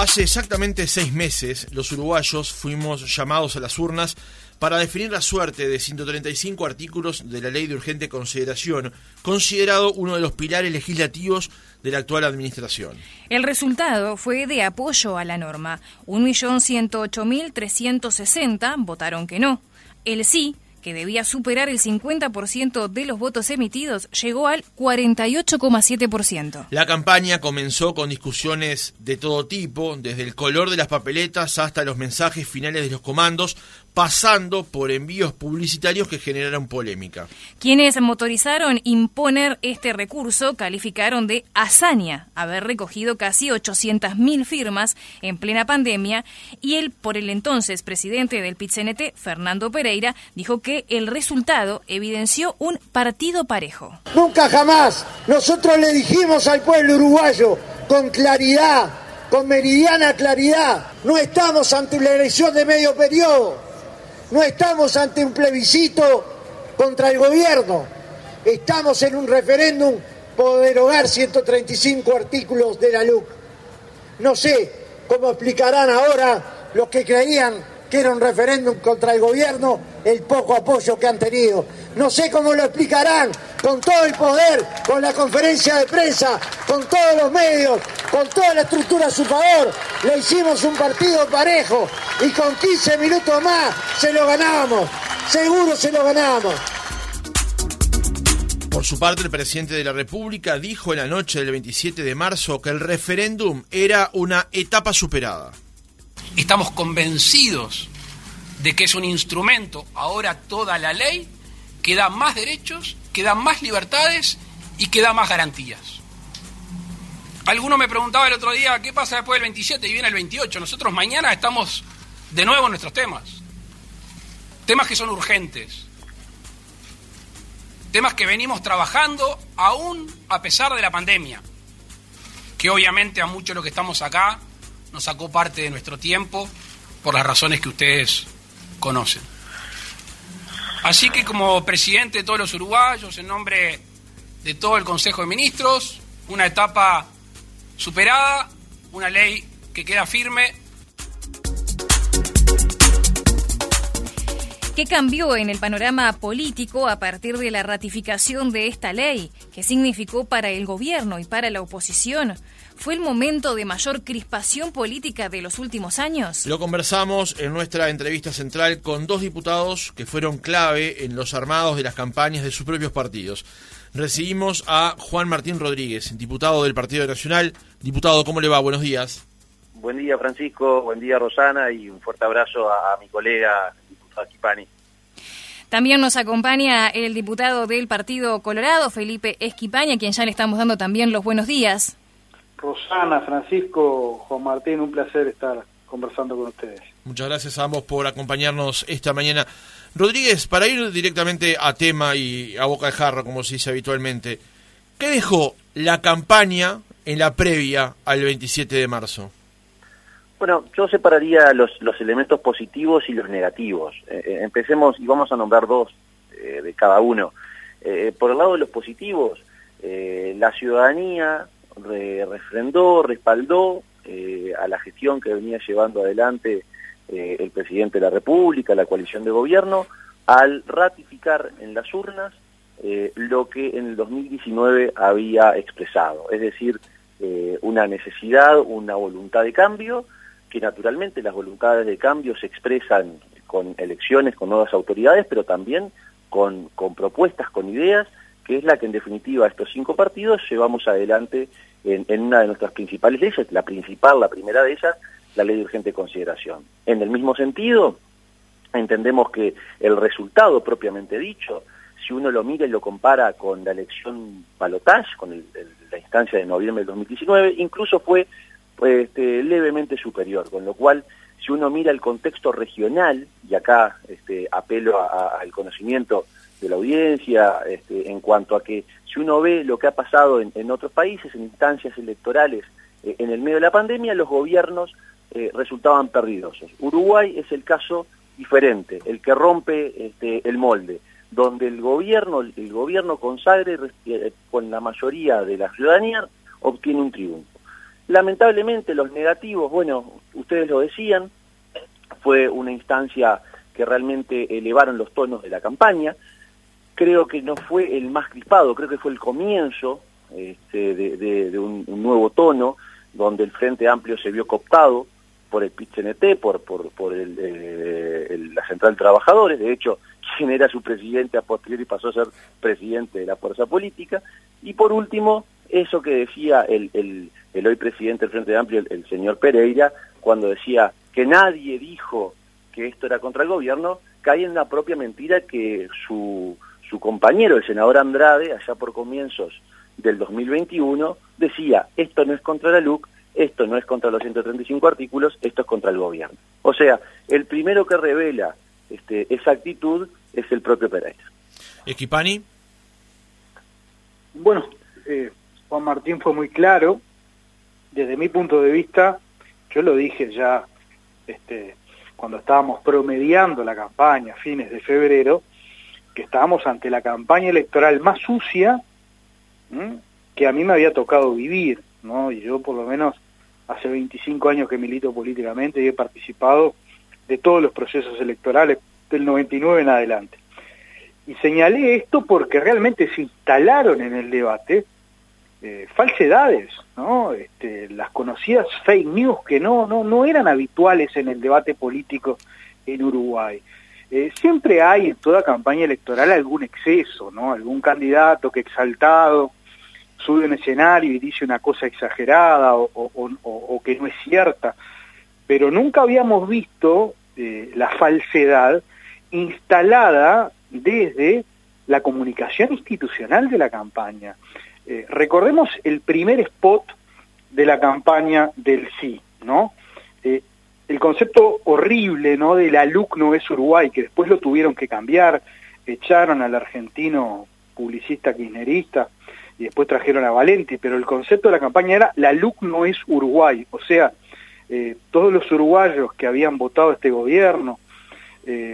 Hace exactamente seis meses, los uruguayos fuimos llamados a las urnas para definir la suerte de 135 artículos de la Ley de Urgente Consideración, considerado uno de los pilares legislativos de la actual administración. El resultado fue de apoyo a la norma. 1.108.360 votaron que no. El sí que debía superar el 50% de los votos emitidos, llegó al 48,7%. La campaña comenzó con discusiones de todo tipo, desde el color de las papeletas hasta los mensajes finales de los comandos, pasando por envíos publicitarios que generaron polémica. Quienes motorizaron imponer este recurso calificaron de hazaña haber recogido casi 800.000 firmas en plena pandemia y el por el entonces presidente del PITCNT, Fernando Pereira, dijo que el resultado evidenció un partido parejo. Nunca jamás nosotros le dijimos al pueblo uruguayo con claridad, con meridiana claridad, no estamos ante la elección de medio periodo no estamos ante un plebiscito contra el gobierno, estamos en un referéndum por derogar 135 artículos de la LUC. No sé cómo explicarán ahora los que creían que era un referéndum contra el gobierno el poco apoyo que han tenido. No sé cómo lo explicarán con todo el poder, con la conferencia de prensa, con todos los medios, con toda la estructura a su favor. Le hicimos un partido parejo y con 15 minutos más se lo ganábamos. Seguro se lo ganábamos. Por su parte, el presidente de la República dijo en la noche del 27 de marzo que el referéndum era una etapa superada. Estamos convencidos de que es un instrumento, ahora toda la ley, que da más derechos, que da más libertades y que da más garantías. Alguno me preguntaba el otro día, ¿qué pasa después del 27 y viene el 28? Nosotros mañana estamos de nuevo en nuestros temas. Temas que son urgentes. Temas que venimos trabajando aún a pesar de la pandemia. Que obviamente a muchos de los que estamos acá nos sacó parte de nuestro tiempo por las razones que ustedes conocen. Así que como presidente de todos los uruguayos, en nombre de todo el Consejo de Ministros, una etapa superada, una ley que queda firme. ¿Qué cambió en el panorama político a partir de la ratificación de esta ley? ¿Qué significó para el gobierno y para la oposición? ¿Fue el momento de mayor crispación política de los últimos años? Lo conversamos en nuestra entrevista central con dos diputados que fueron clave en los armados de las campañas de sus propios partidos. Recibimos a Juan Martín Rodríguez, diputado del Partido Nacional. Diputado, ¿cómo le va? Buenos días. Buen día, Francisco. Buen día, Rosana. Y un fuerte abrazo a, mi colega, diputado Esquipani. También nos acompaña el diputado del Partido Colorado, Felipe Esquipaña, a quien ya le estamos dando también los buenos días. Rosana, Francisco, Juan Martín, un placer estar conversando con ustedes. Muchas gracias a ambos por acompañarnos esta mañana. Rodríguez, para ir directamente a tema y a boca de jarro, como se dice habitualmente, ¿qué dejó la campaña en la previa al 27 de marzo? Bueno, yo separaría los, los elementos positivos y los negativos. Eh, eh, empecemos y vamos a nombrar dos eh, de cada uno. por el lado de los positivos, la ciudadanía refrendó, respaldó eh, a la gestión que venía llevando adelante eh, el presidente de la República, la coalición de gobierno, al ratificar en las urnas eh, lo que en el 2019 había expresado, es decir, una necesidad, una voluntad de cambio, que naturalmente las voluntades de cambio se expresan con elecciones, con nuevas autoridades, pero también con, con propuestas, con ideas, que es la que en definitiva estos cinco partidos llevamos adelante en, una de nuestras principales leyes, la principal, la primera de ellas, la ley de urgente consideración. En el mismo sentido, entendemos que el resultado propiamente dicho, si uno lo mira y lo compara con la elección balotage, con la instancia de noviembre del 2019, incluso fue este, levemente superior, con lo cual si uno mira el contexto regional, y acá este, apelo al conocimiento de la audiencia este, en cuanto a que si uno ve lo que ha pasado en, otros países, en instancias electorales eh, en el medio de la pandemia, los gobiernos eh, resultaban perdidosos. Uruguay es el caso diferente, el que rompe este, el molde, donde el gobierno, el gobierno consagre eh, con la mayoría de la ciudadanía obtiene un triunfo. Lamentablemente los negativos, bueno, ustedes lo decían, fue una instancia que realmente elevaron los tonos de la campaña. Creo que no fue el más crispado, creo que fue el comienzo este, de, un, nuevo tono, donde el Frente Amplio se vio cooptado por el PIT-CNT, por, por, por eh, la Central de Trabajadores, de hecho, quien era su presidente a posteriori pasó a ser presidente de la fuerza política, y por último, eso que decía el, el, hoy presidente del Frente Amplio, el señor Pereira, cuando decía que nadie dijo que esto era contra el gobierno, cae en la propia mentira que su, su compañero, el senador Andrade, allá por comienzos del 2021, decía, esto no es contra la LUC, esto no es contra los 135 artículos, esto es contra el gobierno. O sea, el primero que revela este, esa actitud es el propio Pereira. Equipani. Bueno, eh, Juan Martín fue muy claro. Desde mi punto de vista, yo lo dije ya este, cuando estábamos promediando la campaña a fines de febrero, estábamos ante la campaña electoral más sucia que a mí me había tocado vivir, ¿no? Y yo por lo menos hace 25 años que milito políticamente y he participado de todos los procesos electorales del 99 en adelante. Y señalé esto porque realmente se instalaron en el debate eh, falsedades, ¿no? Este, las conocidas fake news que no, no, no eran habituales en el debate político en Uruguay. Eh, siempre hay en toda campaña electoral algún exceso, ¿no? Algún candidato que exaltado sube un escenario y dice una cosa exagerada o, que no es cierta, pero nunca habíamos visto eh, la falsedad instalada desde la comunicación institucional de la campaña. Eh, recordemos el primer spot de la campaña del sí, ¿no? Eh, el concepto horrible, ¿no? De la LUC no es Uruguay, que después lo tuvieron que cambiar, echaron al argentino publicista kirchnerista y después trajeron a Valenti, pero el concepto de la campaña era la LUC no es Uruguay, o sea, eh, todos los uruguayos que habían votado este gobierno,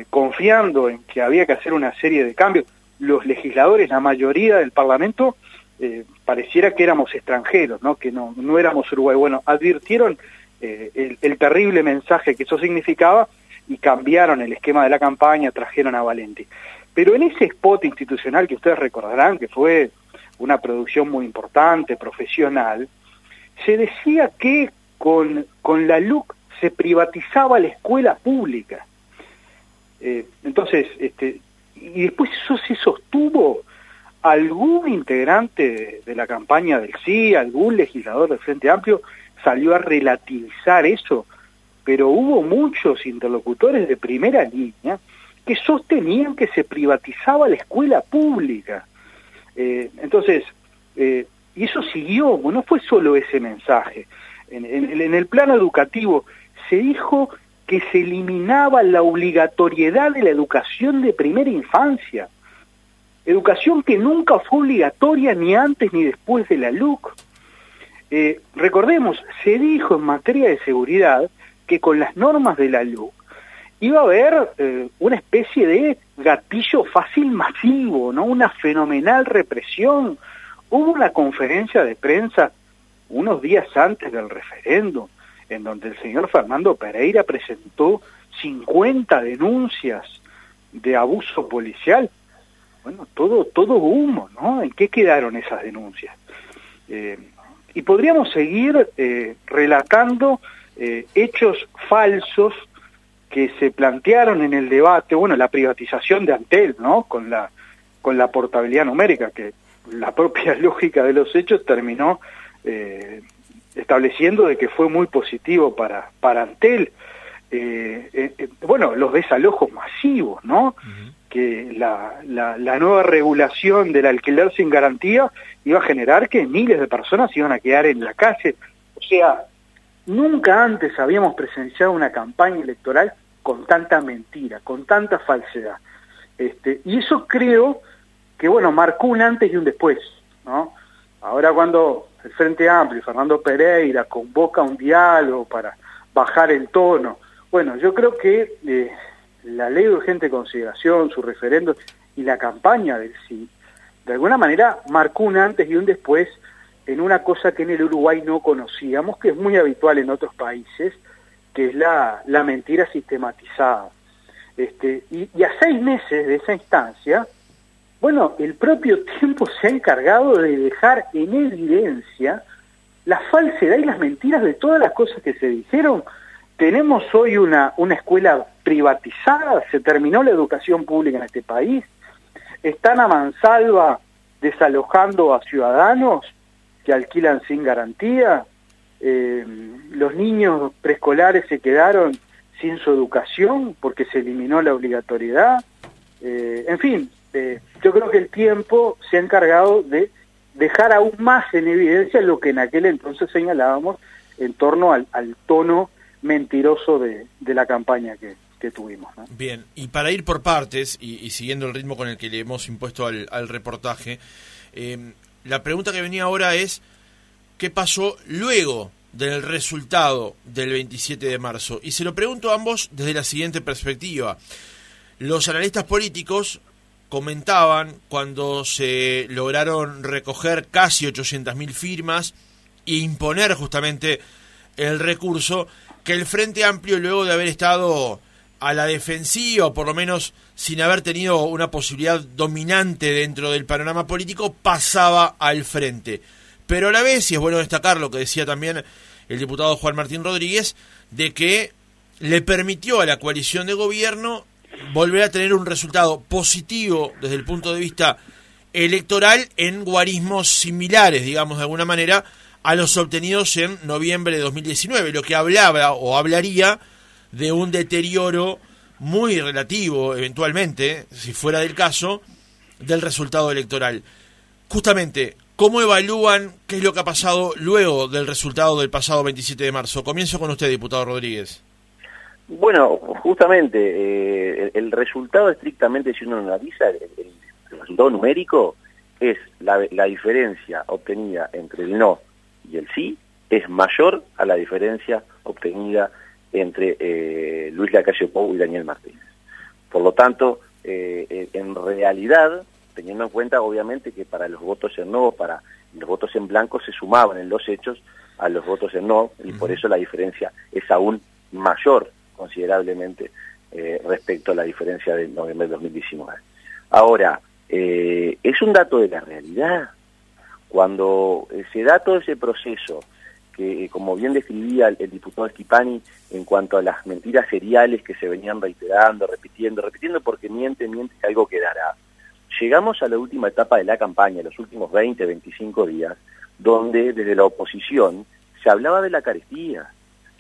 confiando en que había que hacer una serie de cambios, los legisladores, la mayoría del Parlamento, eh, pareciera que éramos extranjeros, ¿no? que no, no éramos Uruguay. Bueno, advirtieron eh, el, terrible mensaje que eso significaba y cambiaron el esquema de la campaña, trajeron a Valenti. Pero en ese spot institucional que ustedes recordarán, que fue una producción muy importante, profesional, se decía que con, con la LUC se privatizaba la escuela pública. Eh, entonces, este, y después eso se sostuvo algún integrante de, la campaña del sí, algún legislador del Frente Amplio salió a relativizar eso, pero hubo muchos interlocutores de primera línea que sostenían que se privatizaba la escuela pública. Eh, entonces, eh, y eso siguió, no fue solo ese mensaje. en el plano educativo se dijo que se eliminaba la obligatoriedad de la educación de primera infancia educación que nunca fue obligatoria ni antes ni después de la LUC. Eh, recordemos, se dijo en materia de seguridad que con las normas de la LUC iba a haber eh, una especie de gatillo fácil masivo, ¿no? Una fenomenal represión. Hubo una conferencia de prensa unos días antes del referéndum, en donde el señor Fernando Pereira presentó 50 denuncias de abuso policial bueno, todo, todo humo, ¿no? ¿En qué quedaron esas denuncias? Eh, y podríamos seguir eh, relatando eh, hechos falsos que se plantearon en el debate, bueno, la privatización de Antel, ¿no? Con la, con la portabilidad numérica, que la propia lógica de los hechos terminó estableciendo de que fue muy positivo para, para Antel. bueno, los desalojos masivos, ¿no? Que la, la, nueva regulación del alquiler sin garantía iba a generar que miles de personas iban a quedar en la calle. O sea, nunca antes habíamos presenciado una campaña electoral con tanta mentira, con tanta falsedad. Este, y eso creo que, bueno, marcó un antes y un después, ¿no? Ahora cuando el Frente Amplio Fernando Pereira convoca un diálogo para bajar el tono, bueno, yo creo que eh, la ley de urgente consideración, su referendo y la campaña del sí, de alguna manera marcó un antes y un después en una cosa que en el Uruguay no conocíamos, que es muy habitual en otros países, que es la, la mentira sistematizada. Este, y, y, a seis meses de esa instancia, bueno, el propio tiempo se ha encargado de dejar en evidencia la falsedad y las mentiras de todas las cosas que se dijeron. Tenemos hoy una, una escuela privatizada, se terminó la educación pública en este país, están a mansalva desalojando a ciudadanos que alquilan sin garantía, eh, los niños preescolares se quedaron sin su educación porque se eliminó la obligatoriedad, eh, en fin, eh, yo creo que el tiempo se ha encargado de dejar aún más en evidencia lo que en aquel entonces señalábamos en torno al, tono mentiroso de, la campaña que, tuvimos. Bien, y para ir por partes y, siguiendo el ritmo con el que le hemos impuesto al, reportaje, eh, la pregunta que venía ahora es, ¿qué pasó luego del resultado del 27 de marzo? Y se lo pregunto a ambos desde la siguiente perspectiva. Los analistas políticos comentaban cuando se lograron recoger casi 800.000 firmas e imponer justamente el recurso, que el Frente Amplio, luego de haber estado a la defensiva, o por lo menos sin haber tenido una posibilidad dominante dentro del panorama político, pasaba al frente. Pero a la vez, y es bueno destacar lo que decía también el diputado Juan Martín Rodríguez, de que le permitió a la coalición de gobierno volver a tener un resultado positivo desde el punto de vista electoral en guarismos similares, digamos de alguna manera, a los obtenidos en noviembre de 2019, lo que hablaba o hablaría de un deterioro muy relativo, eventualmente, si fuera del caso, del resultado electoral. Justamente, ¿cómo evalúan qué es lo que ha pasado luego del resultado del pasado 27 de marzo? Comienzo con usted, diputado Rodríguez. Bueno, justamente, eh, el, resultado estrictamente, si uno analiza, el, resultado numérico es la, diferencia obtenida entre el no y el sí, es mayor a la diferencia obtenida entre eh, Luis Lacalle Pou y Daniel Martínez. Por lo tanto, eh, en realidad, teniendo en cuenta obviamente que para los votos en no, para los votos en blanco se sumaban en los hechos a los votos en no, y por eso la diferencia es aún mayor considerablemente eh, respecto a la diferencia del noviembre de 2019. Ahora, eh, es un dato de la realidad. Cuando se da todo ese proceso, que como bien describía el, diputado Esquipani en cuanto a las mentiras seriales que se venían reiterando, repitiendo, repitiendo porque miente, miente que algo quedará. Llegamos a la última etapa de la campaña, los últimos 20, 25 días, donde desde la oposición se hablaba de la carestía,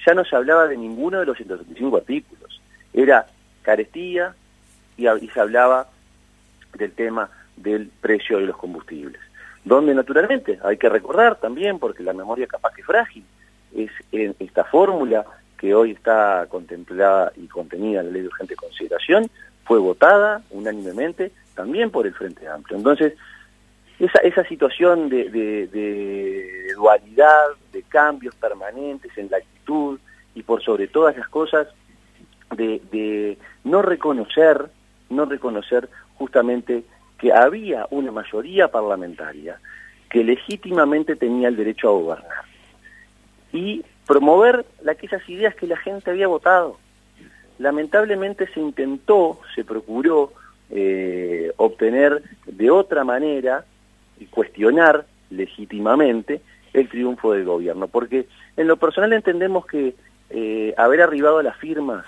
ya no se hablaba de ninguno de los 175 artículos. Era carestía y, se hablaba del tema del precio de los combustibles. Donde naturalmente hay que recordar también, porque la memoria capaz que frágil, es en esta fórmula que hoy está contemplada y contenida en la ley de urgente consideración, fue votada unánimemente también por el Frente Amplio. Entonces, esa, esa situación de, de, dualidad, de cambios permanentes en la actitud y por sobre todas las cosas de, de no reconocer, no reconocer justamente que había una mayoría parlamentaria que legítimamente tenía el derecho a gobernar y promover aquellas ideas que la gente había votado. Lamentablemente se intentó, se procuró eh, obtener de otra manera y cuestionar legítimamente el triunfo del gobierno, porque en lo personal entendemos que eh, haber arribado a las firmas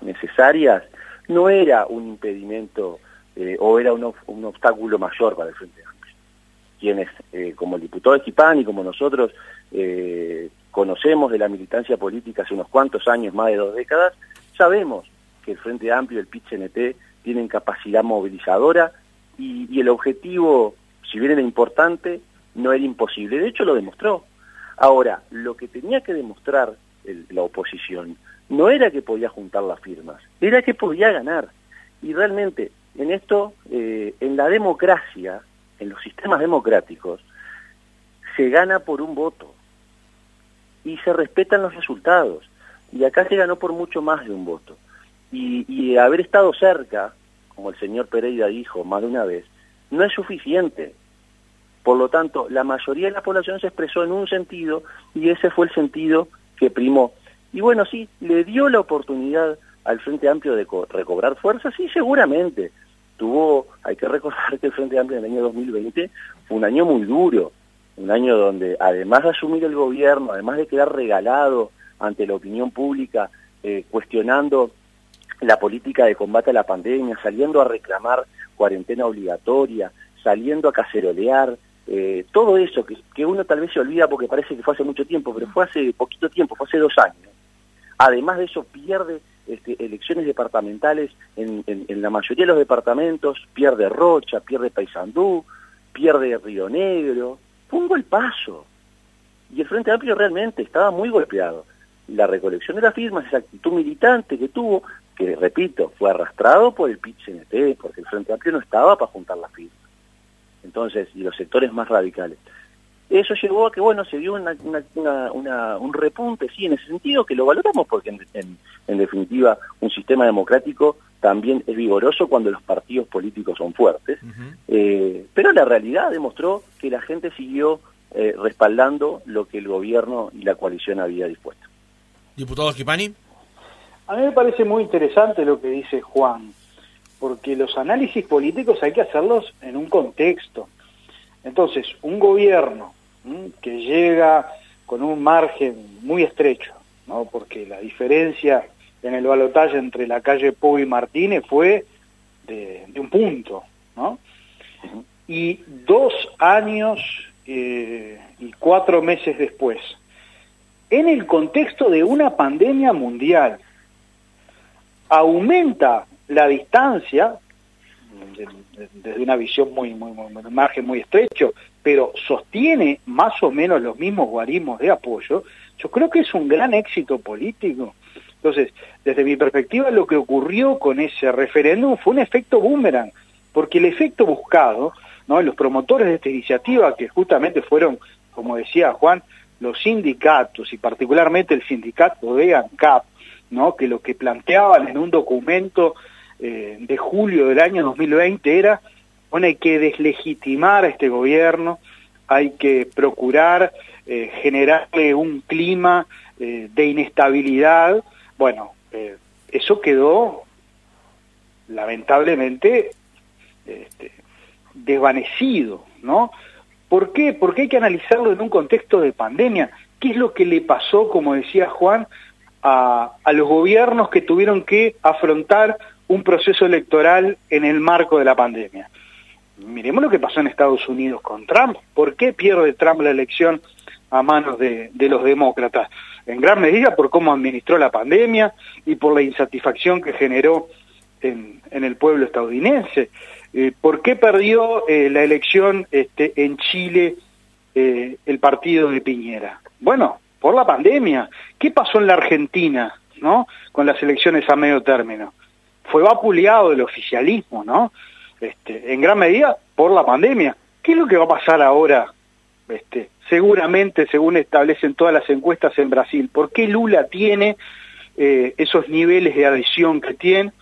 necesarias no era un impedimento eh, o era un, obstáculo mayor para el Frente Amplio. Quienes, eh, como el diputado de y como nosotros, conocemos de la militancia política hace unos cuantos años, más de dos décadas, sabemos que el Frente Amplio y el PIT-CNT tienen capacidad movilizadora y, y el objetivo si bien era importante, no era imposible. De hecho, lo demostró. Ahora, lo que tenía que demostrar la oposición no era que podía juntar las firmas, era que podía ganar. Y realmente, en esto, eh, en la democracia, en los sistemas democráticos, se gana por un voto y se respetan los resultados. Y acá se ganó por mucho más de un voto. Y, y haber estado cerca, como el señor Pereira dijo más de una vez, no es suficiente. Por lo tanto, la mayoría de la población se expresó en un sentido y ese fue el sentido que primó. Y bueno, sí, le dio la oportunidad al Frente Amplio de recobrar fuerza, sí, seguramente. Tuvo, hay que recordar que el Frente Amplio en el año 2020 fue un año muy duro, un año donde además de asumir el gobierno, además de quedar regalado ante la opinión pública, eh, cuestionando la política de combate a la pandemia, saliendo a reclamar cuarentena obligatoria, saliendo a cacerolear, eh, todo eso que, que, uno tal vez se olvida porque parece que fue hace mucho tiempo, pero fue hace poquito tiempo, fue hace dos años. Además de eso, pierde este, elecciones departamentales en, en, la mayoría de los departamentos, pierde Rocha, pierde Paysandú, pierde Río Negro, fue un golpazo. Y el Frente Amplio realmente estaba muy golpeado. La recolección de las firmas, esa actitud militante que tuvo, que repito, fue arrastrado por el PIT-CNT, porque el Frente Amplio no estaba para juntar las firmas. Entonces, y los sectores más radicales. Eso llevó a que, bueno, se dio un repunte, sí, en ese sentido, que lo valoramos porque, en, definitiva, un sistema democrático también es vigoroso cuando los partidos políticos son fuertes. Eh, pero la realidad demostró que la gente siguió eh, respaldando lo que el gobierno y la coalición había dispuesto. Diputado Schipani. A mí me parece muy interesante lo que dice Juan, porque los análisis políticos hay que hacerlos en un contexto. Entonces, un gobierno que llega con un margen muy estrecho, ¿no? porque la diferencia en el balotaje entre la calle Pau y Martínez fue de, un punto, ¿no? Y dos años eh, y cuatro meses después, en el contexto de una pandemia mundial, aumenta la distancia desde una visión muy, muy, muy, margen muy estrecho, pero sostiene más o menos los mismos guarismos de apoyo, yo creo que es un gran éxito político. Entonces, desde mi perspectiva, lo que ocurrió con ese referéndum fue un efecto boomerang, porque el efecto buscado, ¿no? los promotores de esta iniciativa, que justamente fueron, como decía Juan, los sindicatos, y particularmente el sindicato de ANCAP, ¿no? que lo que planteaban en un documento eh, de julio del año 2020 era, bueno, hay que deslegitimar a este gobierno, hay que procurar eh, generarle un clima eh, de inestabilidad. Bueno, eso quedó lamentablemente este, desvanecido, ¿no? ¿Por qué? Porque hay que analizarlo en un contexto de pandemia. ¿Qué es lo que le pasó, como decía Juan, a, a los gobiernos que tuvieron que afrontar un proceso electoral en el marco de la pandemia. Miremos lo que pasó en Estados Unidos con Trump. ¿Por qué pierde Trump la elección a manos de, los demócratas? En gran medida por cómo administró la pandemia y por la insatisfacción que generó en, el pueblo estadounidense. Eh, ¿Por qué perdió eh, la elección este, en Chile eh, el partido de Piñera? Bueno, por la pandemia. ¿Qué pasó en la Argentina no? con las elecciones a medio término? Fue vapuleado el oficialismo, ¿no? Este, en gran medida por la pandemia. ¿Qué es lo que va a pasar ahora? Este, seguramente, según establecen todas las encuestas en Brasil, ¿por qué Lula tiene eh, esos niveles de adhesión que tiene,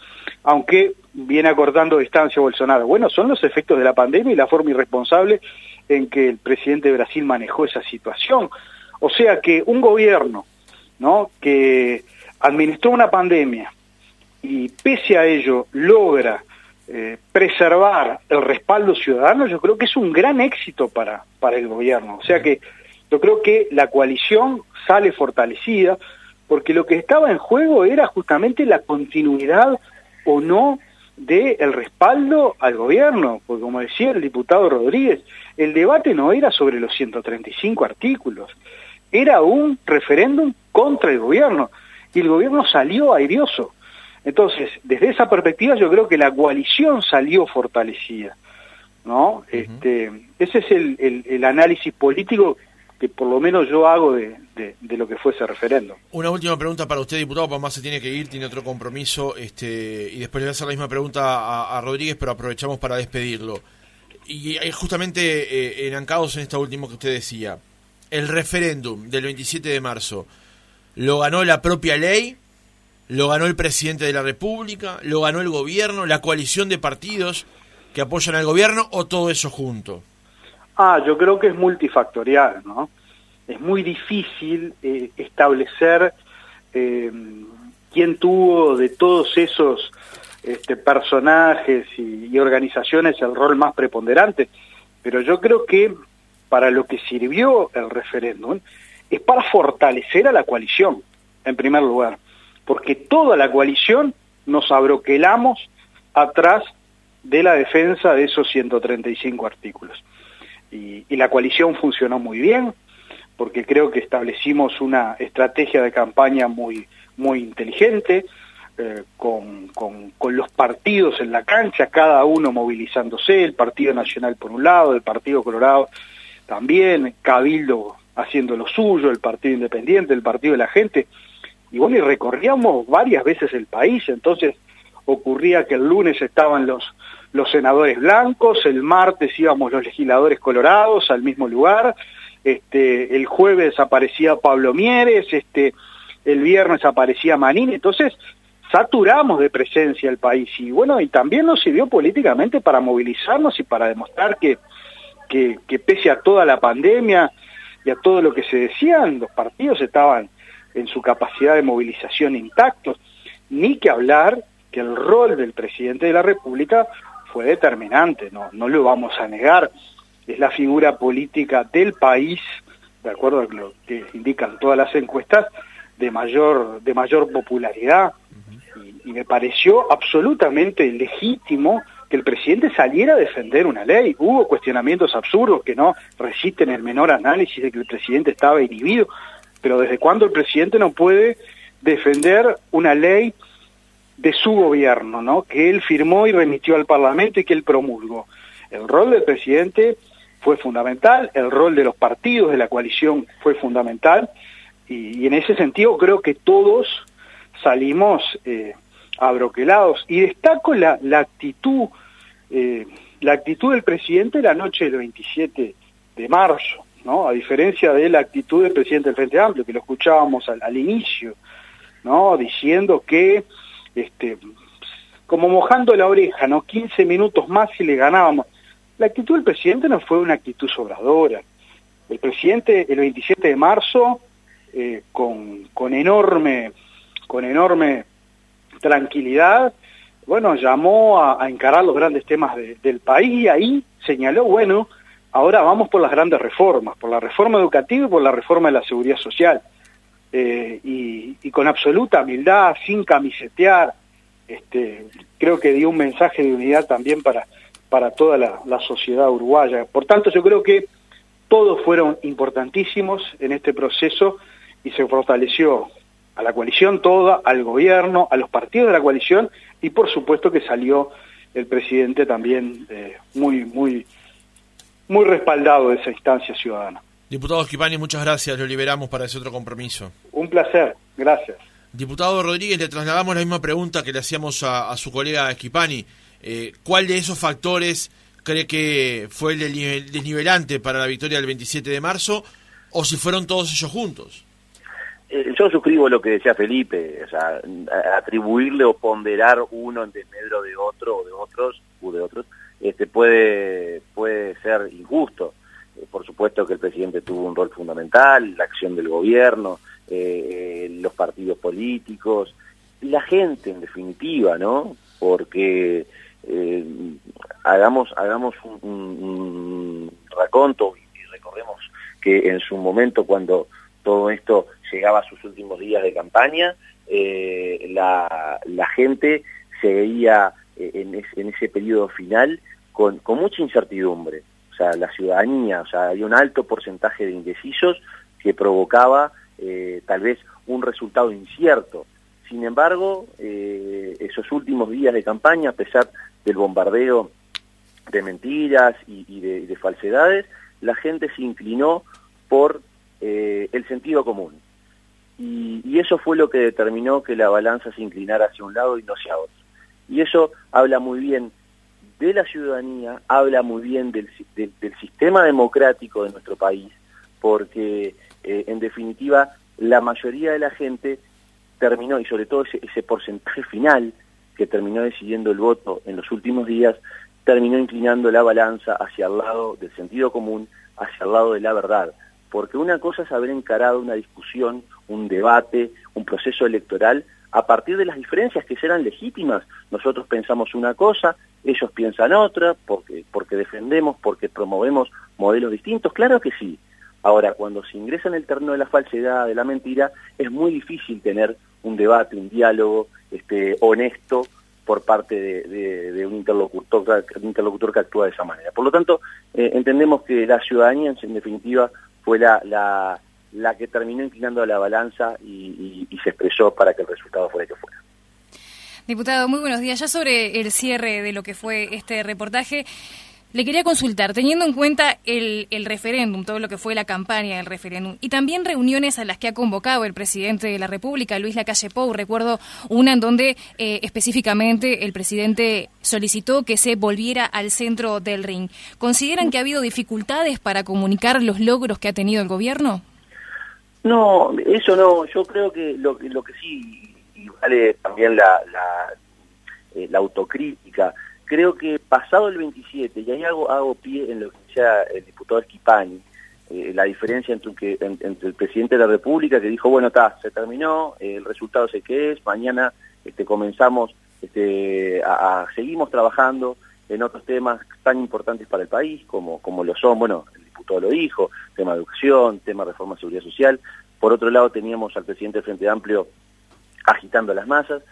aunque viene acortando distancia Bolsonaro? Bueno, son los efectos de la pandemia y la forma irresponsable en que el presidente de Brasil manejó esa situación. O sea que un gobierno, ¿no? que administró una pandemia, y pese a ello logra eh, preservar el respaldo ciudadano, yo creo que es un gran éxito para, para el gobierno. O sea que yo creo que la coalición sale fortalecida porque lo que estaba en juego era justamente la continuidad o no del el respaldo al gobierno, porque como decía el diputado Rodríguez, el debate no era sobre los 135 artículos, era un referéndum contra el gobierno, y el gobierno salió airioso. Entonces, desde esa perspectiva yo creo que la coalición salió fortalecida, ¿no? este, ese es el, el, análisis político que por lo menos yo hago de, de, lo que fue ese referendo. Una última pregunta para usted, diputado, para más se tiene que ir, tiene otro compromiso, este, y después le voy a hacer la misma pregunta a, Rodríguez, pero aprovechamos para despedirlo. Y justamente eh, enancados en esta última que usted decía, el referéndum del 27 de marzo, ¿lo ganó la propia ley lo ganó el presidente de la República, lo ganó el gobierno, la coalición de partidos que apoyan al gobierno o todo eso junto? Ah, yo creo que es multifactorial, ¿no? Es muy difícil eh, establecer eh, quién tuvo de todos esos este, personajes y, organizaciones el rol más preponderante, pero yo creo que para lo que sirvió el referéndum es para fortalecer a la coalición, en primer lugar, porque toda la coalición nos abroquelamos atrás de la defensa de esos 135 artículos. Y, la coalición funcionó muy bien, porque creo que establecimos una estrategia de campaña muy, muy inteligente, eh, con, con, los partidos en la cancha, cada uno movilizándose, el Partido Nacional por un lado, el Partido Colorado también, Cabildo haciendo lo suyo, el Partido Independiente, el Partido de la Gente, y bueno, y recorríamos varias veces el país, entonces ocurría que el lunes estaban los, los senadores blancos, el martes íbamos los legisladores colorados al mismo lugar, este, el jueves aparecía Pablo Mieres, este, el viernes aparecía Manín, entonces saturamos de presencia el país y bueno, y también nos sirvió políticamente para movilizarnos y para demostrar que, que, que pese a toda la pandemia y a todo lo que se decían, los partidos estaban en su capacidad de movilización intactos, ni que hablar que el rol del presidente de la República fue determinante, no, no lo vamos a negar, es la figura política del país, de acuerdo a lo que indican todas las encuestas, de mayor, de mayor popularidad. y, y, me pareció absolutamente legítimo que el presidente saliera a defender una ley. Hubo cuestionamientos absurdos que no resisten el menor análisis de que el presidente estaba inhibido, pero ¿desde cuándo el presidente no puede defender una ley de su gobierno, ¿no? que él firmó y remitió al Parlamento y que él promulgó? El rol del presidente fue fundamental, el rol de los partidos de la coalición fue fundamental, y, en ese sentido creo que todos salimos eh, abroquelados. Y destaco la, la actitud, eh, la actitud del presidente la noche del 27 de marzo, ¿no? A diferencia de la actitud del presidente del Frente Amplio, que lo escuchábamos al, inicio, ¿no? Diciendo que, este, como mojando la oreja, ¿no? 15 minutos más y le ganábamos. La actitud del presidente no fue una actitud sobradora. El presidente, el 27 de marzo, eh, con, con enorme con enorme tranquilidad, bueno, llamó a, encarar los grandes temas de, del país y ahí señaló, bueno, ahora vamos por las grandes reformas, por la reforma educativa y por la reforma de la seguridad social. Eh, y, con absoluta humildad, sin camisetear, este, creo que dio un mensaje de unidad también para, para toda la, la sociedad uruguaya. Por tanto, yo creo que todos fueron importantísimos en este proceso y se fortaleció a la coalición toda, al gobierno, a los partidos de la coalición y por supuesto que salió el presidente también eh, muy, muy, muy respaldado de esa instancia ciudadana. Diputado Esquipani, muchas gracias, lo liberamos para ese otro compromiso. Un placer, gracias. Diputado Rodríguez, le trasladamos la misma pregunta que le hacíamos a, a su colega Esquipani. Eh, ¿Cuál de esos factores cree que fue el desnivelante para la victoria del 27 de marzo o si fueron todos ellos juntos? Eh, yo suscribo lo que decía Felipe, o sea, atribuirle o ponderar uno en desmedro de otro o de otros, u de otros, este puede, puede ser injusto. Eh, por supuesto que el presidente tuvo un rol fundamental, la acción del gobierno, eh, los partidos políticos, la gente en definitiva, ¿no? Porque eh, hagamos, hagamos un, un, raconto y recordemos que en su momento cuando todo esto llegaba a sus últimos días de campaña, eh, la, la, gente se veía eh, en, es, en, ese periodo final con, mucha incertidumbre. O sea, la ciudadanía, o sea, había un alto porcentaje de indecisos que provocaba eh, tal vez un resultado incierto. Sin embargo, eh, esos últimos días de campaña, a pesar del bombardeo de mentiras y, de, de falsedades, la gente se inclinó por eh, el sentido común. Y, eso fue lo que determinó que la balanza se inclinara hacia un lado y no hacia otro. Y eso habla muy bien de la ciudadanía, habla muy bien del, de, del sistema democrático de nuestro país, porque eh, en definitiva la mayoría de la gente terminó, y sobre todo ese, ese porcentaje final que terminó decidiendo el voto en los últimos días, terminó inclinando la balanza hacia el lado del sentido común, hacia el lado de la verdad. Porque una cosa es haber encarado una discusión, un debate, un proceso electoral a partir de las diferencias que serán legítimas. Nosotros pensamos una cosa, ellos piensan otra, porque, porque defendemos, porque promovemos modelos distintos, claro que sí. Ahora, cuando se ingresa en el terreno de la falsedad, de la mentira, es muy difícil tener un debate, un diálogo este, honesto por parte de, un, interlocutor, interlocutor que actúa de esa manera. Por lo tanto, eh, entendemos que la ciudadanía, en definitiva, fue la, la, la que terminó inclinando la balanza y, se expresó para que el resultado fuera el que fuera. Diputado, muy buenos días. Ya sobre el cierre de lo que fue este reportaje, le quería consultar, teniendo en cuenta el, referéndum, todo lo que fue la campaña del referéndum, y también reuniones a las que ha convocado el presidente de la República, Luis Lacalle Pou, recuerdo una en donde eh, específicamente el presidente solicitó que se volviera al centro del ring. ¿Consideran que ha habido dificultades para comunicar los logros que ha tenido el gobierno? No, eso no. Yo creo que lo, lo que sí, y vale también la, la, eh, autocrítica, creo que pasado el 27, y ahí hago, hago pie en lo que decía el diputado Esquipani, eh, la diferencia entre, que, el presidente de la República que dijo, bueno, está, se terminó, el resultado sé qué es, mañana este, comenzamos, este, a, seguimos trabajando en otros temas tan importantes para el país, como, como lo son, bueno, diputado lo dijo, tema de educación, tema de reforma de seguridad social. Por otro lado, teníamos al presidente del Frente Amplio agitando las masas.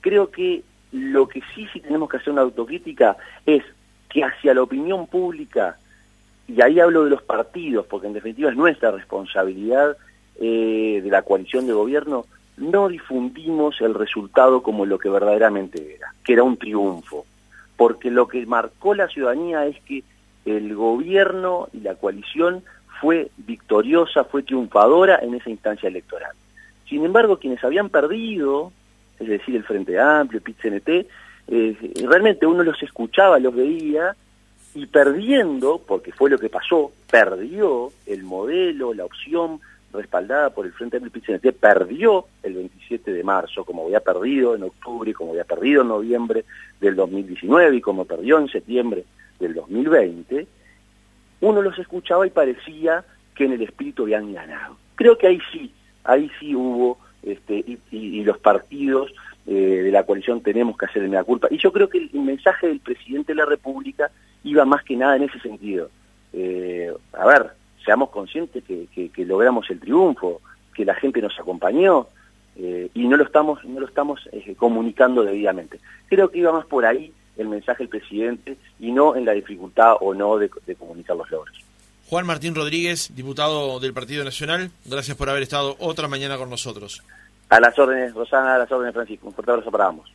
Creo que lo que sí, sí tenemos que hacer una autocrítica es que hacia la opinión pública, y ahí hablo de los partidos, porque en definitiva es nuestra responsabilidad eh, de la coalición de gobierno, no difundimos el resultado como lo que verdaderamente era, que era un triunfo, porque lo que marcó la ciudadanía es que el gobierno y la coalición fue victoriosa, fue triunfadora en esa instancia electoral. Sin embargo, quienes habían perdido es decir, el Frente Amplio, PIT-CNT, eh, realmente uno los escuchaba, los veía, y perdiendo, porque fue lo que pasó, perdió el modelo, la opción respaldada por el Frente Amplio PIT-CNT, perdió el 27 de marzo, como había perdido en octubre, como había perdido en noviembre del 2019 y como perdió en septiembre del 2020, uno los escuchaba y parecía que en el espíritu habían ganado. Creo que ahí sí, ahí sí hubo este, y, los partidos eh, de la coalición tenemos que hacer la culpa. Y yo creo que el, mensaje del presidente de la República iba más que nada en ese sentido. Eh, a ver, seamos conscientes que, logramos el triunfo, que la gente nos acompañó eh, y no lo estamos, no lo estamos comunicando debidamente. Creo que iba más por ahí el mensaje del presidente y no en la dificultad o no de comunicar los logros. Juan Martín Rodríguez, diputado del Partido Nacional, gracias por haber estado otra mañana con nosotros. A las órdenes, Rosana, a las órdenes, Francisco. Un fuerte abrazo para ambos.